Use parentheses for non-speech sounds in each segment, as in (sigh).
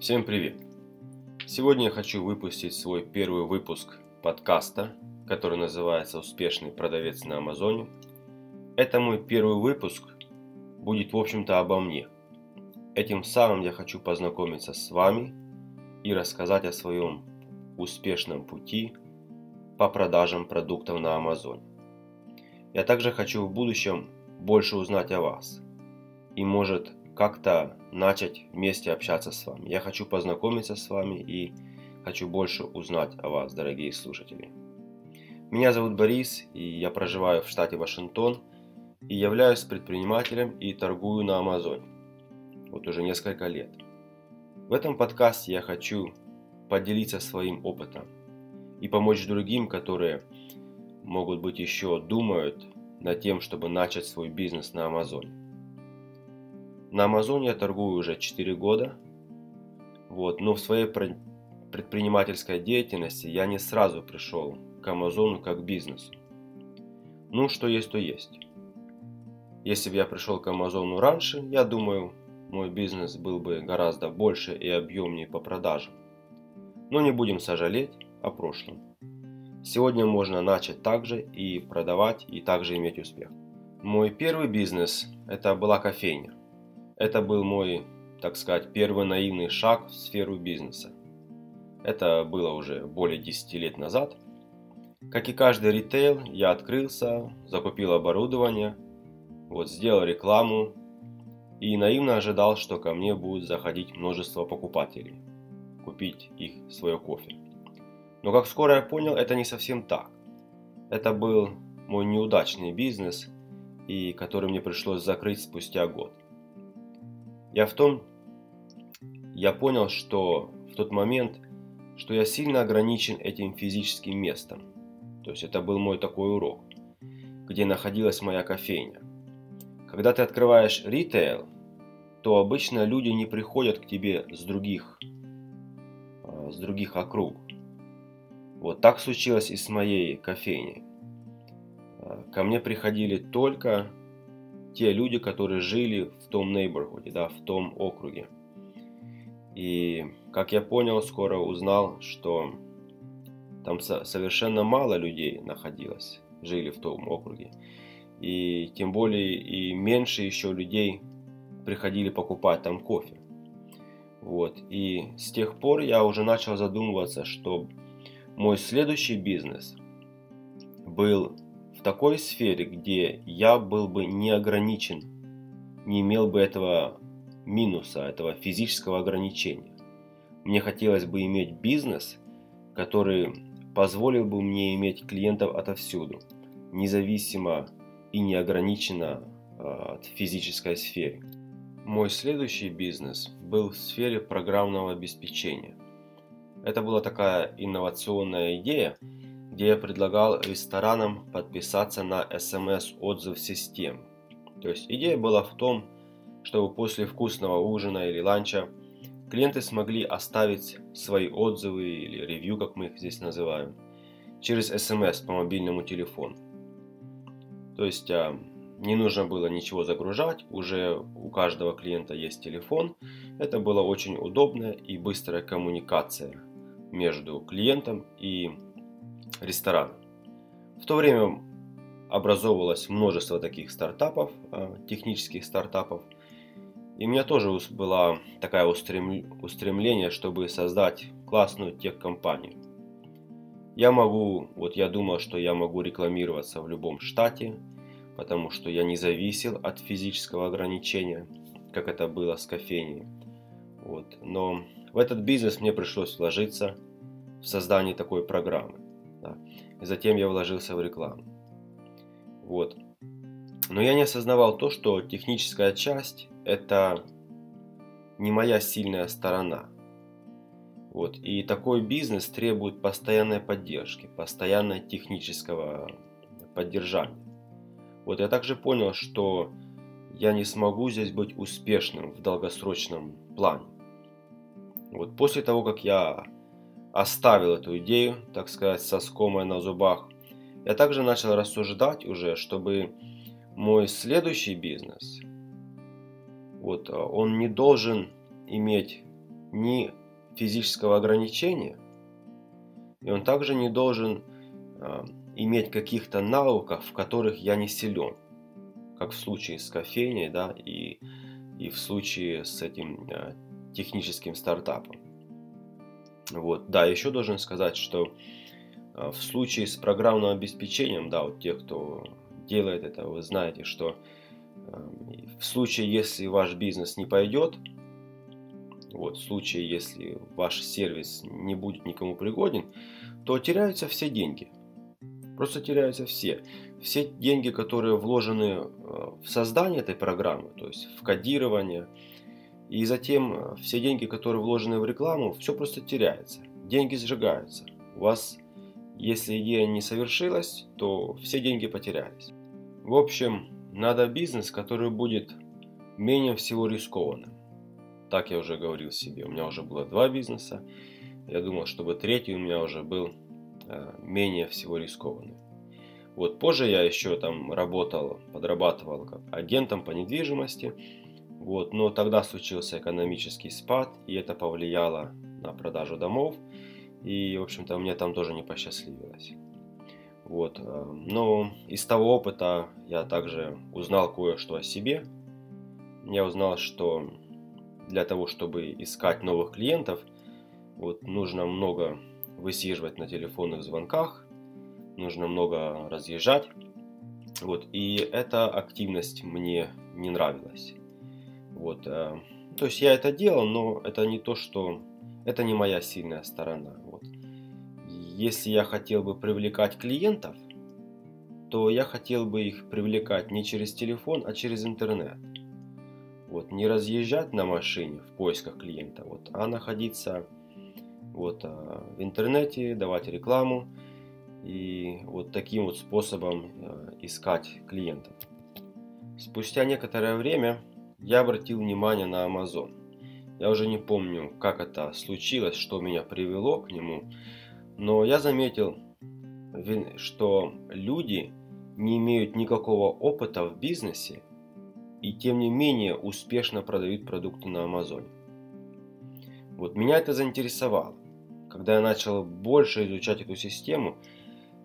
Всем привет! Сегодня я хочу выпустить свой первый выпуск подкаста, который называется «Успешный продавец на Амазоне». Это мой первый выпуск, будет в общем-то обо мне. Этим самым я хочу познакомиться с вами и рассказать о своем успешном пути по продажам продуктов на Амазоне. Я также хочу в будущем больше узнать о вас и может как-то начать вместе общаться с вами. Я хочу познакомиться с вами и хочу больше узнать о вас, дорогие слушатели. Меня зовут Борис, и я проживаю в штате Вашингтон и являюсь предпринимателем и торгую на Амазоне. Вот уже несколько лет. В этом подкасте я хочу поделиться своим опытом и помочь другим, которые могут быть еще думают над тем, чтобы начать свой бизнес на Амазоне. На Амазоне я торгую уже 4 года, вот, но в своей предпринимательской деятельности я не сразу пришел к Амазону как бизнесу. Ну, что есть, то есть. Если бы я пришел к Амазону раньше, я думаю, мой бизнес был бы гораздо больше и объемнее по продажам. Но не будем сожалеть о прошлом. Сегодня можно начать также и продавать, и также иметь успех. Мой первый бизнес – это была кофейня. Это был мой, так сказать, первый наивный шаг в сферу бизнеса. Это было уже более 10 лет назад. Как и каждый ритейл, я открылся, закупил оборудование, вот сделал рекламу и наивно ожидал, что ко мне будет заходить множество покупателей, купить их свое кофе. Но как скоро я понял, это не совсем так. Это был мой неудачный бизнес, и который мне пришлось закрыть спустя год. Я в том, я понял, что в тот момент, что я сильно ограничен этим физическим местом. То есть это был мой такой урок, где находилась моя кофейня. Когда ты открываешь ритейл, то обычно люди не приходят к тебе с других, а, с других округ. Вот так случилось и с моей кофейней. А, ко мне приходили только те люди, которые жили в том neighborhood, да, в том округе. И, как я понял, скоро узнал, что там совершенно мало людей находилось, жили в том округе. И тем более и меньше еще людей приходили покупать там кофе. Вот. И с тех пор я уже начал задумываться, что мой следующий бизнес был в такой сфере, где я был бы не ограничен, не имел бы этого минуса, этого физического ограничения. Мне хотелось бы иметь бизнес, который позволил бы мне иметь клиентов отовсюду, независимо и неограниченно а, от физической сферы. Мой следующий бизнес был в сфере программного обеспечения. Это была такая инновационная идея, где я предлагал ресторанам подписаться на смс-отзыв систем. То есть идея была в том, чтобы после вкусного ужина или ланча клиенты смогли оставить свои отзывы или ревью, как мы их здесь называем, через смс по мобильному телефону. То есть а, не нужно было ничего загружать, уже у каждого клиента есть телефон. Это была очень удобная и быстрая коммуникация между клиентом и ресторан. В то время образовывалось множество таких стартапов, а, технических стартапов. И у меня тоже было такое устремление, чтобы создать классную техкомпанию. Я могу, вот я думал, что я могу рекламироваться в любом штате, потому что я не зависел от физического ограничения, как это было с кофейней. Вот. Но в этот бизнес мне пришлось вложиться в создание такой программы. Затем я вложился в рекламу. Вот. Но я не осознавал то, что техническая часть это не моя сильная сторона. Вот. И такой бизнес требует постоянной поддержки, постоянного технического поддержания. Вот я также понял, что я не смогу здесь быть успешным в долгосрочном плане. Вот после того, как я оставил эту идею, так сказать, со скомой на зубах, я также начал рассуждать уже, чтобы мой следующий бизнес, вот, он не должен иметь ни физического ограничения, и он также не должен э, иметь каких-то навыков, в которых я не силен, как в случае с кофейней, да, и, и в случае с этим э, техническим стартапом. Вот, да, еще должен сказать, что э, в случае с программным обеспечением, да, вот те, кто делает это, вы знаете, что э, в случае, если ваш бизнес не пойдет, вот, в случае, если ваш сервис не будет никому пригоден, то теряются все деньги. Просто теряются все. Все деньги, которые вложены э, в создание этой программы, то есть в кодирование, и затем э, все деньги, которые вложены в рекламу, все просто теряется. Деньги сжигаются. У вас, если идея не совершилась, то все деньги потерялись. В общем, надо бизнес, который будет менее всего рискованным. Так я уже говорил себе. У меня уже было два бизнеса. Я думал, чтобы третий у меня уже был э, менее всего рискованный. Вот позже я еще там работал, подрабатывал как агентом по недвижимости. Вот, но тогда случился экономический спад, и это повлияло на продажу домов. И, в общем-то, мне там тоже не посчастливилось. Вот. Э, но из того опыта я также узнал кое-что о себе. Я узнал, что для того, чтобы искать новых клиентов, вот, нужно много высиживать на телефонных звонках, нужно много разъезжать. Вот, и эта активность мне не нравилась. Вот, э, то есть я это делал, но это не то, что... Это не моя сильная сторона. Вот. Если я хотел бы привлекать клиентов, то я хотел бы их привлекать не через телефон, а через интернет. Вот, не разъезжать на машине в поисках клиента, вот, а находиться вот, а, в интернете, давать рекламу и вот таким вот способом а, искать клиентов. Спустя некоторое время я обратил внимание на Amazon. Я уже не помню, как это случилось, что меня привело к нему, но я заметил, что люди не имеют никакого опыта в бизнесе и тем не менее успешно продают продукты на Амазоне. Вот меня это заинтересовало. Когда я начал больше изучать эту систему,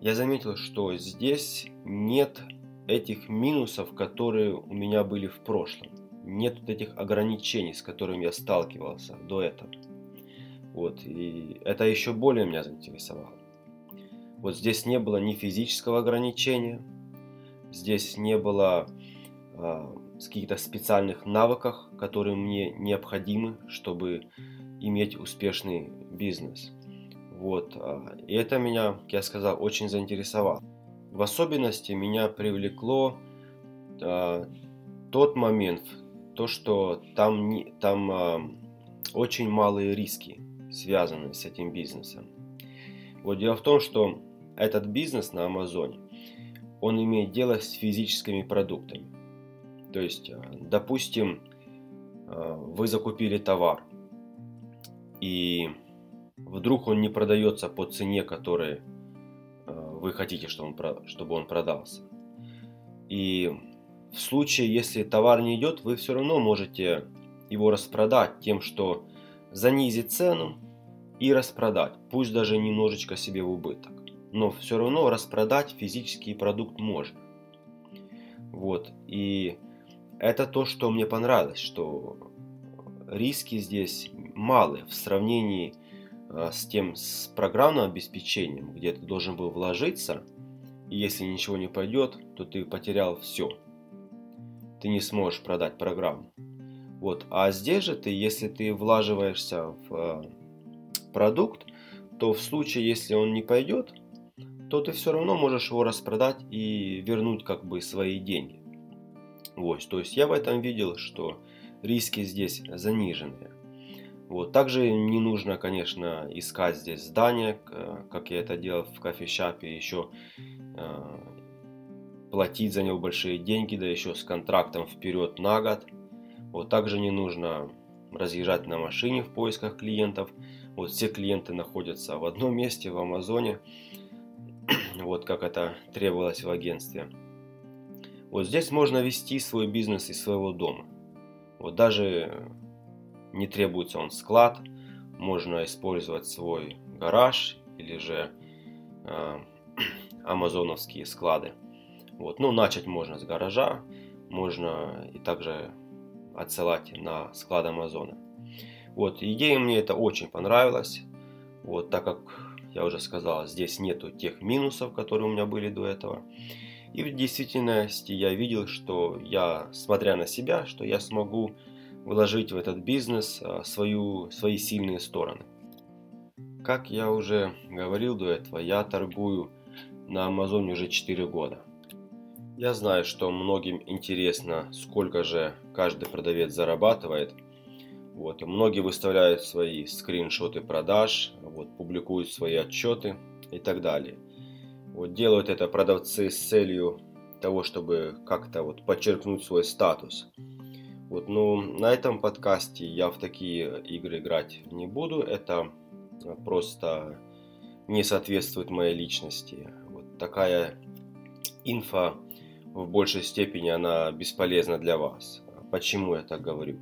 я заметил, что здесь нет этих минусов, которые у меня были в прошлом. Нет вот этих ограничений, с которыми я сталкивался до этого. Вот, и это еще более меня заинтересовало. Вот здесь не было ни физического ограничения, здесь не было а, каких-то специальных навыках, которые мне необходимы, чтобы иметь успешный бизнес. Вот. А, и это меня, как я сказал, очень заинтересовало. В особенности меня привлекло а, тот момент, то, что там, не, там а, очень малые риски связаны с этим бизнесом. Вот дело в том, что этот бизнес на Амазоне, он имеет дело с физическими продуктами. То есть, э, допустим, э, вы закупили товар, и вдруг он не продается по цене, которой э, вы хотите, чтобы он продался. И в случае, если товар не идет, вы все равно можете его распродать тем, что занизить цену и распродать, пусть даже немножечко себе в убыток. Но все равно распродать физический продукт можно. Вот. И это то, что мне понравилось, что риски здесь малы в сравнении а, с тем, с программным обеспечением, где ты должен был вложиться, и если ничего не пойдет, то ты потерял все. Ты не сможешь продать программу. Вот. А здесь же ты, если ты влаживаешься в а, продукт, то в случае, если он не пойдет, то ты все равно можешь его распродать и вернуть как бы свои деньги. Вот, то есть я в этом видел, что риски здесь заниженные. Вот. Также не нужно, конечно, искать здесь здание, как я это делал в кофешапе, еще э, платить за него большие деньги, да еще с контрактом вперед на год. Вот также не нужно разъезжать на машине в поисках клиентов. Вот все клиенты находятся в одном месте в Амазоне, (clears throat) вот как это требовалось в агентстве. Вот здесь можно вести свой бизнес из своего дома. Вот даже не требуется он склад, можно использовать свой гараж или же э, (clears throat) амазоновские склады. Вот. Ну, начать можно с гаража, можно и также отсылать на склад Амазона. Вот, идея мне это очень понравилась. Вот, так как я уже сказал, здесь нету тех минусов, которые у меня были до этого. И в действительности я видел, что я, смотря на себя, что я смогу вложить в этот бизнес а, свою, свои сильные стороны. Как я уже говорил до этого, я торгую на Амазоне уже 4 года. Я знаю, что многим интересно, сколько же каждый продавец зарабатывает. Вот. Многие выставляют свои скриншоты продаж, вот, публикуют свои отчеты и так далее. Вот, делают это продавцы с целью того, чтобы как-то вот подчеркнуть свой статус. Вот, но на этом подкасте я в такие игры играть не буду. Это просто не соответствует моей личности. Вот такая инфа в большей степени она бесполезна для вас. Почему я так говорю?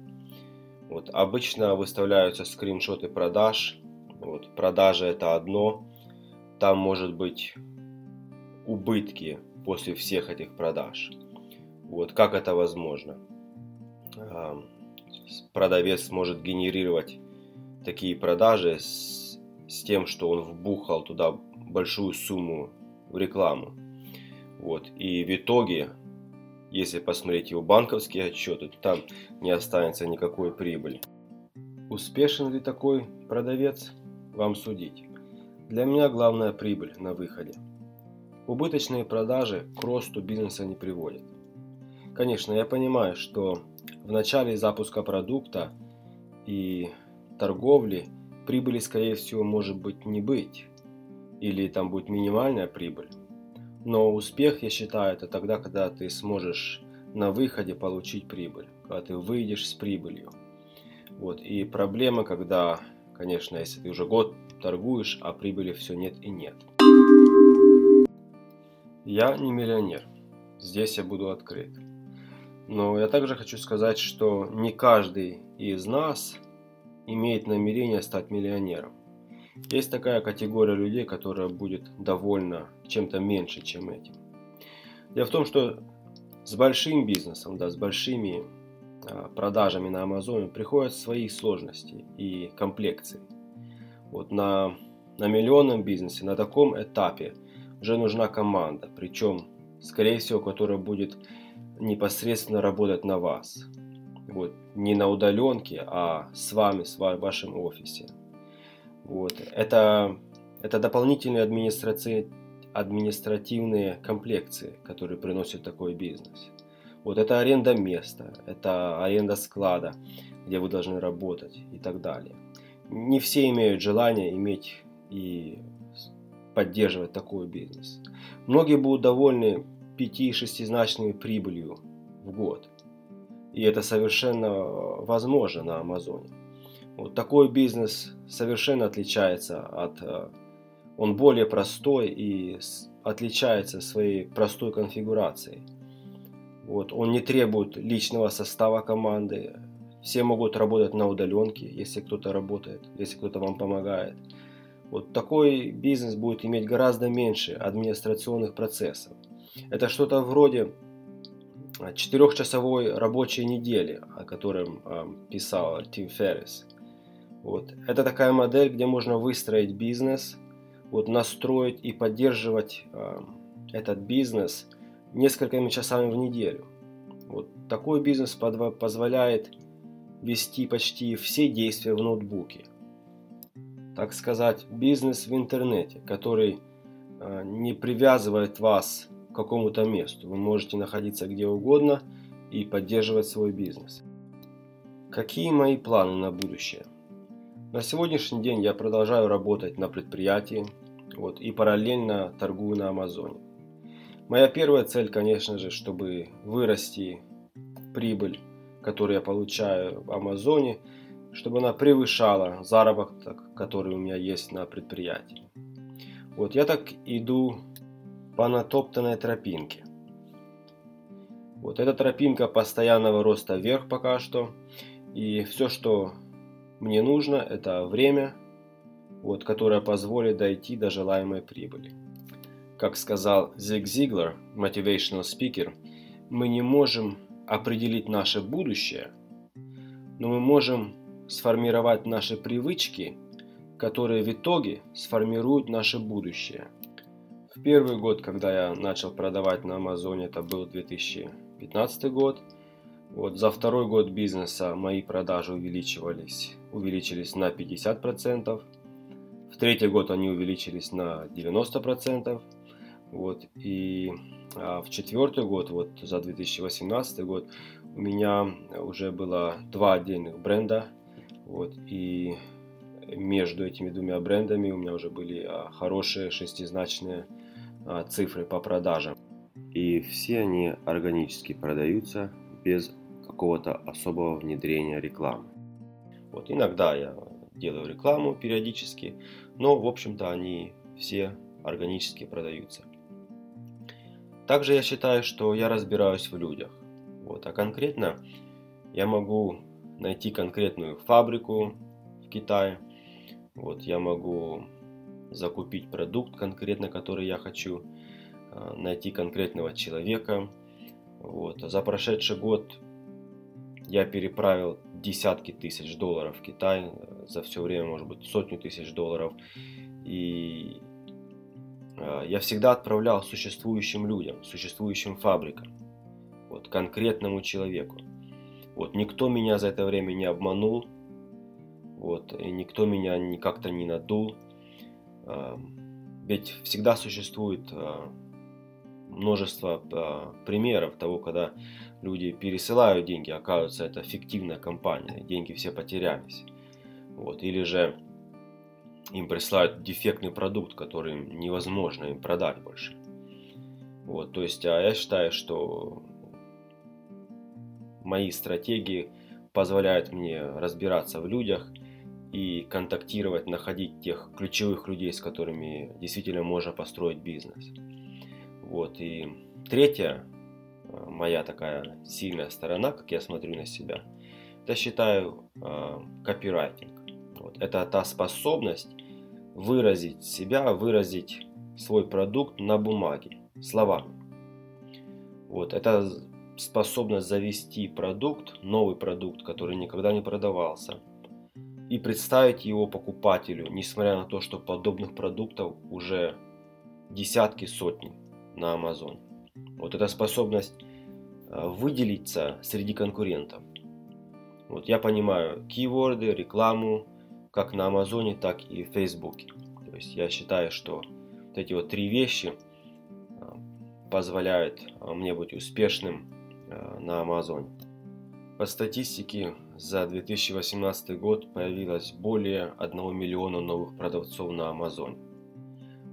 Вот, обычно выставляются скриншоты продаж. Вот, продажа это одно. Там может быть убытки после всех этих продаж. Вот, как это возможно? Продавец может генерировать такие продажи с, с тем, что он вбухал туда большую сумму в рекламу. Вот. И в итоге, если посмотреть его банковские отчеты, то там не останется никакой прибыли. Успешен ли такой продавец? Вам судить. Для меня главная прибыль на выходе. Убыточные продажи к росту бизнеса не приводят. Конечно, я понимаю, что в начале запуска продукта и торговли прибыли, скорее всего, может быть не быть. Или там будет минимальная прибыль. Но успех, я считаю, это тогда, когда ты сможешь на выходе получить прибыль, когда ты выйдешь с прибылью. Вот. И проблема, когда, конечно, если ты уже год торгуешь, а прибыли все нет и нет. Я не миллионер. Здесь я буду открыт. Но я также хочу сказать, что не каждый из нас имеет намерение стать миллионером. Есть такая категория людей, которая будет довольна чем-то меньше, чем этим. Дело в том, что с большим бизнесом, да, с большими а, продажами на Амазоне приходят свои сложности и комплекции. Вот на, на миллионном бизнесе, на таком этапе уже нужна команда, причем, скорее всего, которая будет непосредственно работать на вас. Вот, не на удаленке, а с вами, с вашим офисе. Вот. Это, это дополнительные администрации, административные комплекции, которые приносят такой бизнес. Вот это аренда места, это аренда склада, где вы должны работать и так далее. Не все имеют желание иметь и поддерживать такой бизнес. Многие будут довольны 5-6-значной прибылью в год. И это совершенно возможно на Амазоне. Вот такой бизнес совершенно отличается от... Э, он более простой и отличается своей простой конфигурацией. Вот, он не требует личного состава команды. Все могут работать на удаленке, если кто-то работает, если кто-то вам помогает. Вот такой бизнес будет иметь гораздо меньше администрационных процессов. Это что-то вроде четырехчасовой рабочей недели, о котором э, писал Тим Феррис. Вот. Это такая модель, где можно выстроить бизнес, вот, настроить и поддерживать э, этот бизнес несколькими часами в неделю. Вот. Такой бизнес под, позволяет вести почти все действия в ноутбуке. Так сказать, бизнес в интернете, который э, не привязывает вас к какому-то месту. Вы можете находиться где угодно и поддерживать свой бизнес. Какие мои планы на будущее? На сегодняшний день я продолжаю работать на предприятии вот, и параллельно торгую на Амазоне. Моя первая цель, конечно же, чтобы вырасти прибыль, которую я получаю в Амазоне, чтобы она превышала заработок, который у меня есть на предприятии. Вот я так иду по натоптанной тропинке. Вот эта тропинка постоянного роста вверх пока что. И все, что мне нужно, это время, вот, которое позволит дойти до желаемой прибыли. Как сказал Зиг Зиглер, motivational speaker, мы не можем определить наше будущее, но мы можем сформировать наши привычки, которые в итоге сформируют наше будущее. В первый год, когда я начал продавать на Амазоне, это был 2015 год. Вот за второй год бизнеса мои продажи увеличивались, увеличились на 50%. В третий год они увеличились на 90%. Вот, и а в четвертый год, вот за 2018 год, у меня уже было два отдельных бренда. Вот, и между этими двумя брендами у меня уже были а, хорошие шестизначные а, цифры по продажам. И все они органически продаются без какого-то особого внедрения рекламы. Вот иногда я делаю рекламу периодически, но в общем-то они все органически продаются. Также я считаю, что я разбираюсь в людях. Вот, а конкретно я могу найти конкретную фабрику в Китае. Вот, я могу закупить продукт конкретно, который я хочу, а, найти конкретного человека. Вот. За прошедший год я переправил десятки тысяч долларов в Китай, за все время, может быть, сотню тысяч долларов. И а, я всегда отправлял существующим людям, существующим фабрикам, вот, конкретному человеку. Вот, никто меня за это время не обманул, вот, и никто меня как-то не надул. А, ведь всегда существует а, множество примеров того, когда люди пересылают деньги, оказывается, это фиктивная компания, деньги все потерялись. Вот, или же им присылают дефектный продукт, который невозможно им продать больше. Вот, то есть а я считаю, что мои стратегии позволяют мне разбираться в людях и контактировать, находить тех ключевых людей, с которыми действительно можно построить бизнес. Вот, и третья а, моя такая сильная сторона, как я смотрю на себя, это считаю э, копирайтинг. Вот. Это та способность выразить себя, выразить свой продукт на бумаге, словами. Вот, это способность завести продукт, новый продукт, который никогда не продавался, и представить его покупателю, несмотря на то, что подобных продуктов уже десятки, сотни на Amazon. Вот эта способность а, выделиться среди конкурентов. Вот я понимаю кейворды, рекламу, как на Амазоне, так и в Фейсбуке. То есть я считаю, что вот эти вот три вещи а, позволяют а, мне быть успешным на Амазоне. По статистике за 2018 год появилось более 1 миллиона новых продавцов на Амазоне.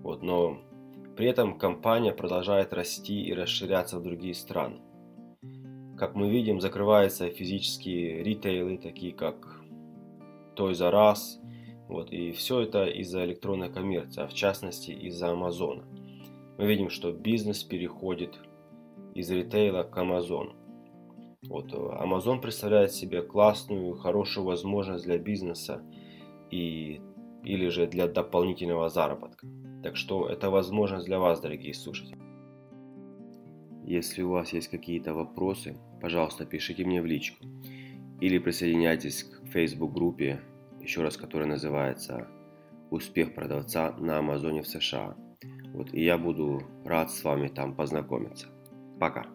Вот, но при этом компания продолжает расти и расширяться в другие страны. Как мы видим, закрываются физические ритейлы, такие как Toys R Us, вот, и все это из-за электронной коммерции, а в частности из-за Амазона. Мы видим, что бизнес переходит из ритейла к Амазону. Вот, Amazon представляет себе классную, хорошую возможность для бизнеса и, или же для дополнительного заработка. Так что это возможность для вас, дорогие слушатели. Если у вас есть какие-то вопросы, пожалуйста, пишите мне в личку или присоединяйтесь к Facebook группе еще раз, которая называется «Успех продавца на Амазоне в США». Вот, и я буду рад с вами там познакомиться. Пока.